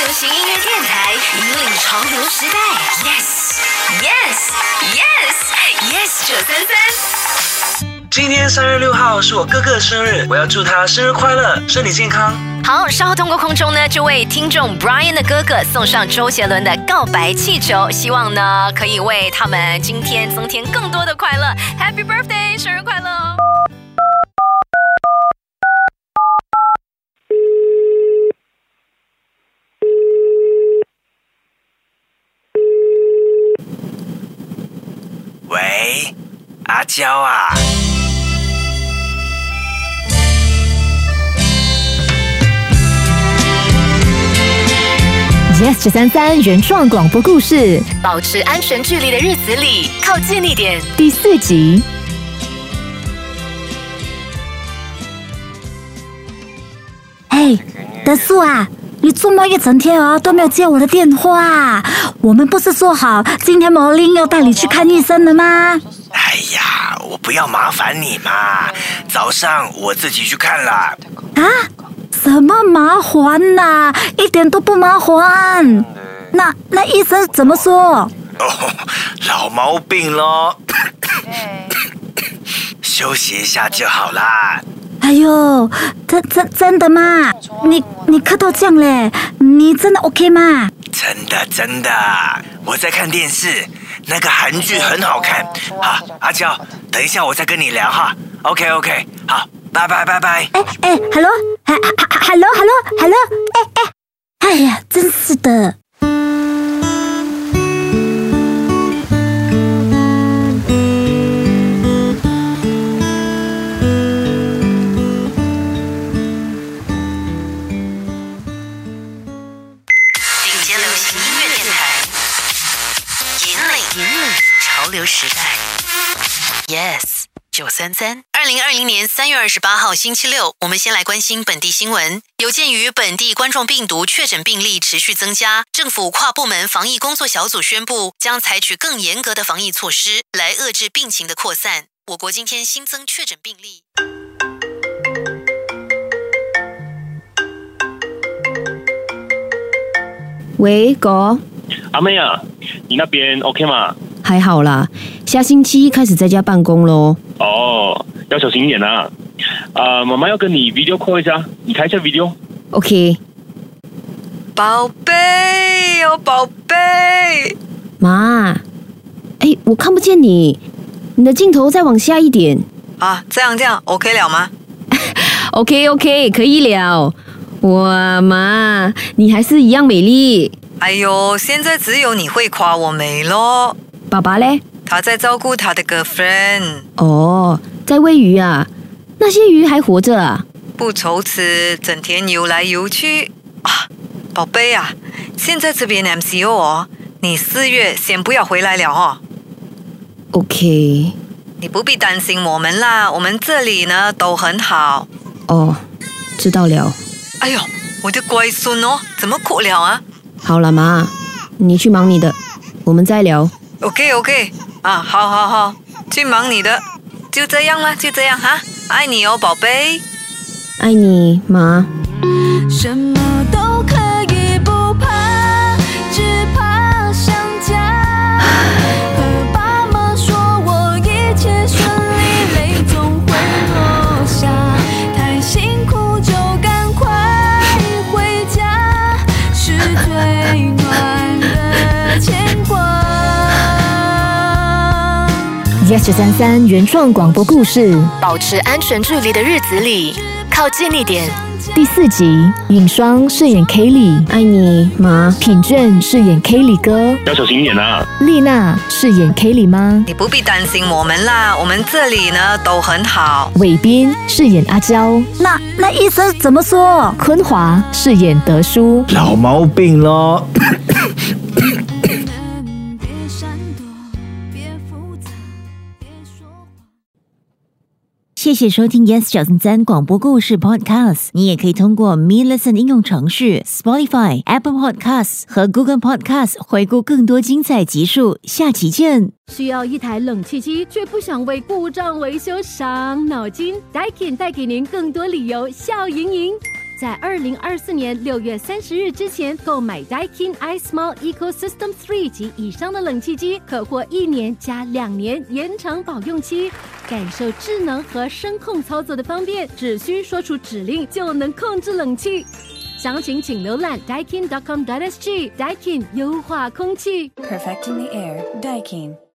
流行音乐电台，引领潮流时代。Yes，Yes，Yes，Yes 九三三。今天三月六号是我哥哥的生日，我要祝他生日快乐，身体健康。好，稍后通过空中呢，就为听众 Brian 的哥哥送上周杰伦的告白气球，希望呢可以为他们今天增添更多的快乐。Happy birthday，生日快乐哦！喂，阿娇啊，Yes 九三三原创广播故事保持安全距离的日子里，靠近一点。第四集。哎，德素啊，你做梦一整天啊都没有接我的电话。我们不是说好今天魔令要带你去看医生的吗？哎呀，我不要麻烦你嘛，早上我自己去看了。啊？什么麻烦呐、一点都不麻烦。那那医生怎么说？哦，老毛病咯，休息一下就好啦。哎呦，真真真的吗？你你咳到这样嘞，你真的 OK 吗？真的真的，我在看电视，那个韩剧很好看。好，阿娇，等一下我再跟你聊哈。OK OK，好，拜拜拜拜。哎哎，hello，哈哈哈，hello hello hello，哎哎，哎呀，真是的。流时代。Yes，九三三。二零二零年三月二十八号星期六，我们先来关心本地新闻。有鉴于本地冠状病毒确诊病例持续增加，政府跨部门防疫工作小组宣布，将采取更严格的防疫措施来遏制病情的扩散。我国今天新增确诊病例。喂，哥，阿妹啊，你那边 OK 吗？还好啦，下星期开始在家办公喽。哦，要小心一点啊！啊、妈妈要跟你 video call 一下，你开一下 video。OK，宝贝哦，宝贝，妈，哎，我看不见你，你的镜头再往下一点。啊，这样这样 OK 了吗？OK OK，可以了。哇，妈，你还是一样美丽。哎呦，现在只有你会夸我美咯。爸爸嘞？他在照顾他的 girlfriend，哦，在喂鱼啊？那些鱼还活着啊？不愁吃，整天游来游去啊。宝贝啊，现在这边 MCO 哦，你四月先不要回来了哦。OK，你不必担心我们啦，我们这里呢都很好。哦，知道了。哎呦，我的乖孙哦，怎么哭了啊好了，妈，你去忙你的，我们再聊。？OK OK，啊，好好好，去忙你的，就这样啦，就这样哈，爱你哦，宝贝。爱你，妈。什么都可 Yes 九三三原创广播故事，保持安全距离的日子里，靠近一点。第四集，尹双饰演 Kelly，爱你妈。品卷饰演 Kelly 哥，要小心一点啊！丽娜饰演 Kelly 妈，你不必担心我们啦，我们这里呢都很好。伟斌饰演阿娇，那那医生怎么说？坤华饰演德叔，老毛病咯。谢谢收听 Yes 九三三广播故事 Podcast。你也可以通过 Me Listen 应用程序、Spotify、Apple Podcasts 和 Google Podcasts 回顾更多精彩集数。下期见。需要一台冷气机，却不想为故障维修伤脑筋？Daikin 带给您更多理由笑盈盈。在二零二四年六月三十日之前购买 Daikin iSmall Ecosystem Three 及以上的冷气机，可获一年加两年延长保用期，感受智能和声控操作的方便，只需说出指令就能控制冷气。详情请浏览 daikin.com.sg。Daikin 优化空气。Perfecting the air, Daikin.